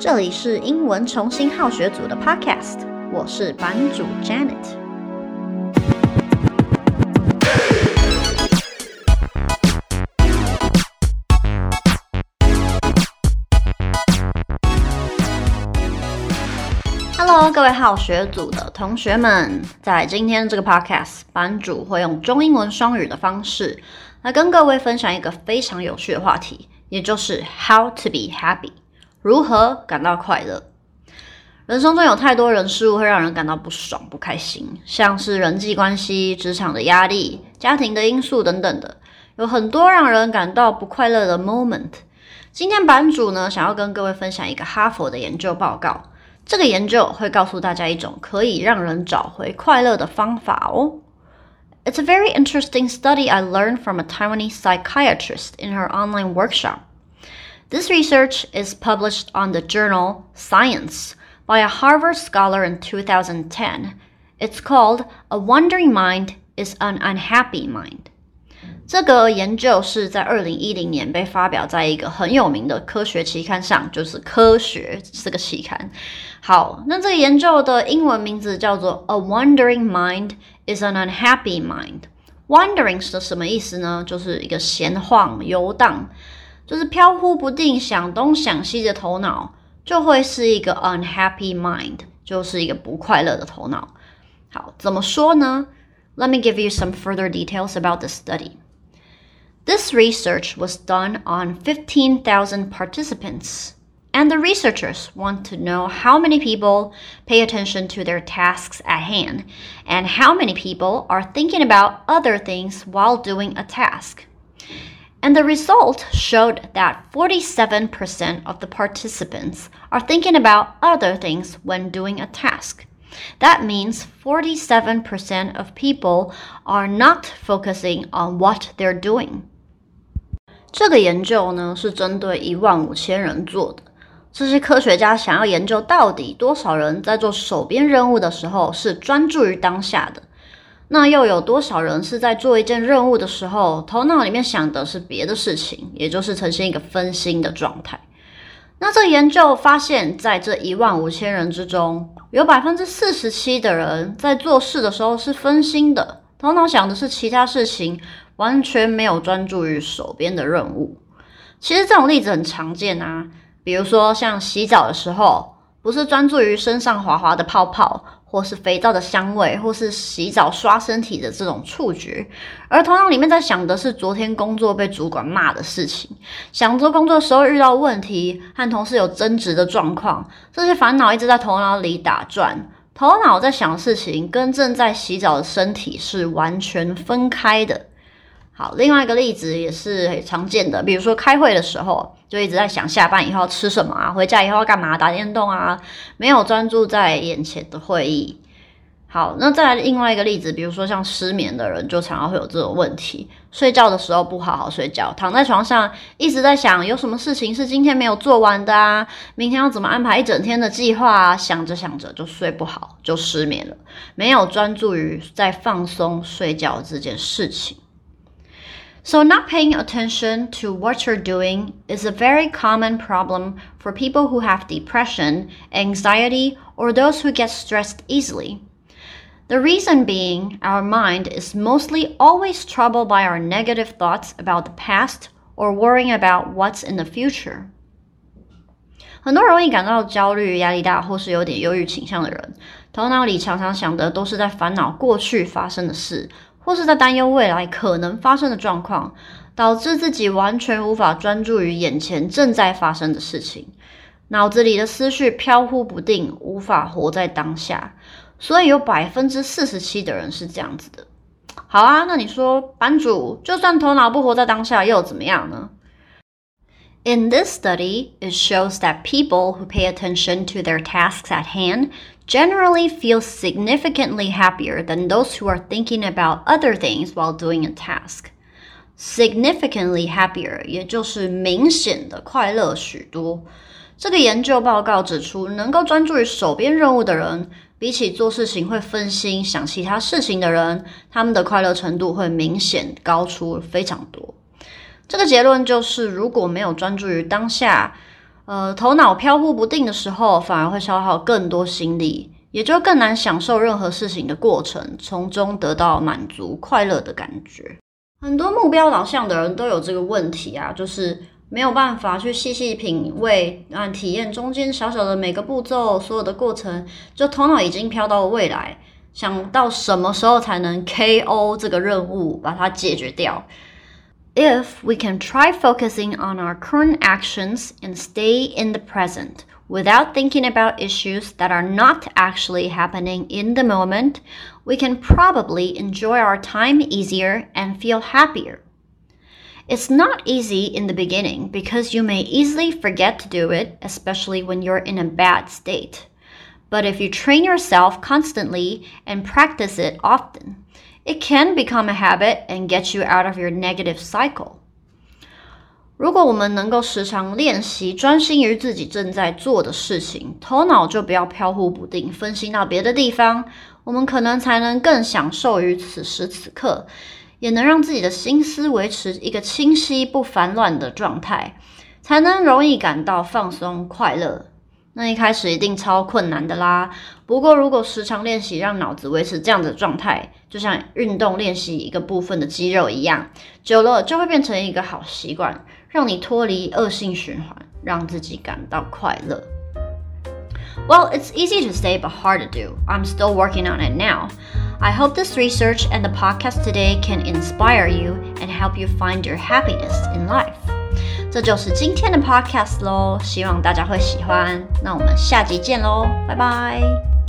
这里是英文重新好学组的 Podcast，我是版主 Janet。Hello，各位好学组的同学们，在今天这个 Podcast，版主会用中英文双语的方式来跟各位分享一个非常有趣的话题，也就是 How to be happy。如何感到快乐？人生中有太多人事物会让人感到不爽、不开心，像是人际关系、职场的压力、家庭的因素等等的，有很多让人感到不快乐的 moment。今天版主呢，想要跟各位分享一个哈佛的研究报告。这个研究会告诉大家一种可以让人找回快乐的方法哦。It's a very interesting study I learned from a Taiwanese psychiatrist in her online workshop. This research is published on the journal Science by a Harvard scholar in 2010. It's called A Wandering Mind is an Unhappy Mind. 这个研究是在二零一零年被发表在一个很有名的科学期刊上，就是《科学》这个期刊。好，那这个研究的英文名字叫做 A Wandering Mind is an Unhappy Mind。Wandering 是什么意思呢？就是一个闲晃、游荡。 就是飘忽不定，想东想西的头脑，就会是一个 unhappy mind，就是一个不快乐的头脑。好，怎么说呢？Let me give you some further details about the study. This research was done on 15,000 participants, and the researchers want to know how many people pay attention to their tasks at hand, and how many people are thinking about other things while doing a task. And the result showed that 47% of the participants are thinking about other things when doing a task. That means 47% of people are not focusing on what they're doing. 这个研究呢，是针对一万五千人做的。这些科学家想要研究到底多少人在做手边任务的时候是专注于当下的。 那又有多少人是在做一件任务的时候，头脑里面想的是别的事情，也就是呈现一个分心的状态？那这研究发现，在这一万五千人之中，有百分之四十七的人在做事的时候是分心的，头脑想的是其他事情，完全没有专注于手边的任务。其实这种例子很常见啊，比如说像洗澡的时候，不是专注于身上滑滑的泡泡。或是肥皂的香味，或是洗澡刷身体的这种触觉，而头脑里面在想的是昨天工作被主管骂的事情，想着工作时候遇到问题，和同事有争执的状况，这些烦恼一直在头脑里打转，头脑在想事情跟正在洗澡的身体是完全分开的。好，另外一个例子也是很常见的，比如说开会的时候，就一直在想下班以后要吃什么啊，回家以后要干嘛，打电动啊，没有专注在眼前的会议。好，那再来另外一个例子，比如说像失眠的人，就常常会有这种问题，睡觉的时候不好好睡觉，躺在床上一直在想有什么事情是今天没有做完的啊，明天要怎么安排一整天的计划啊，想着想着就睡不好，就失眠了，没有专注于在放松睡觉这件事情。So, not paying attention to what you're doing is a very common problem for people who have depression, anxiety, or those who get stressed easily. The reason being, our mind is mostly always troubled by our negative thoughts about the past or worrying about what's in the future. 很多容易感到焦虑、压力大，或是有点忧郁倾向的人，头脑里常常想的都是在烦恼过去发生的事。 或是在担忧未来可能发生的状况，导致自己完全无法专注于眼前正在发生的事情，脑子里的思绪飘忽不定，无法活在当下。所以有百分之四十七的人是这样子的。好啊，那你说，版主，就算头脑不活在当下，又怎么样呢 ？In this study, it shows that people who pay attention to their tasks at hand generally feel significantly happier than those who are thinking about other things while doing a task. Significantly happier，也就是明显的快乐许多。这个研究报告指出，能够专注于手边任务的人，比起做事情会分心想其他事情的人，他们的快乐程度会明显高出非常多。 这个结论就是，如果没有专注于当下，呃，头脑飘忽不定的时候，反而会消耗更多心力，也就更难享受任何事情的过程，从中得到满足、快乐的感觉。很多目标导向的人都有这个问题啊，就是没有办法去细细品味、啊体验中间小小的每个步骤、所有的过程，就头脑已经飘到了未来，想到什么时候才能 KO 这个任务，把它解决掉。If we can try focusing on our current actions and stay in the present without thinking about issues that are not actually happening in the moment, we can probably enjoy our time easier and feel happier. It's not easy in the beginning because you may easily forget to do it, especially when you're in a bad state. But if you train yourself constantly and practice it often, It can become a habit and get you out of your negative cycle. 如果我们能够时常练习，专心于自己正在做的事情，头脑就不要飘忽不定，分心到别的地方，我们可能才能更享受于此时此刻，也能让自己的心思维持一个清晰不烦乱的状态，才能容易感到放松快乐。那一开始一定超困难的啦。不过，如果时常练习，让脑子维持这样的状态，就像运动练习一个部分的肌肉一样，久了就会变成一个好习惯，让你脱离恶性循环，让自己感到快乐。Well, it's easy to say, but hard to do. I'm still working on it now. I hope this research and the podcast today can inspire you and help you find your happiness in life. 这就是今天的 podcast 喽，希望大家会喜欢。那我们下集见喽，拜拜。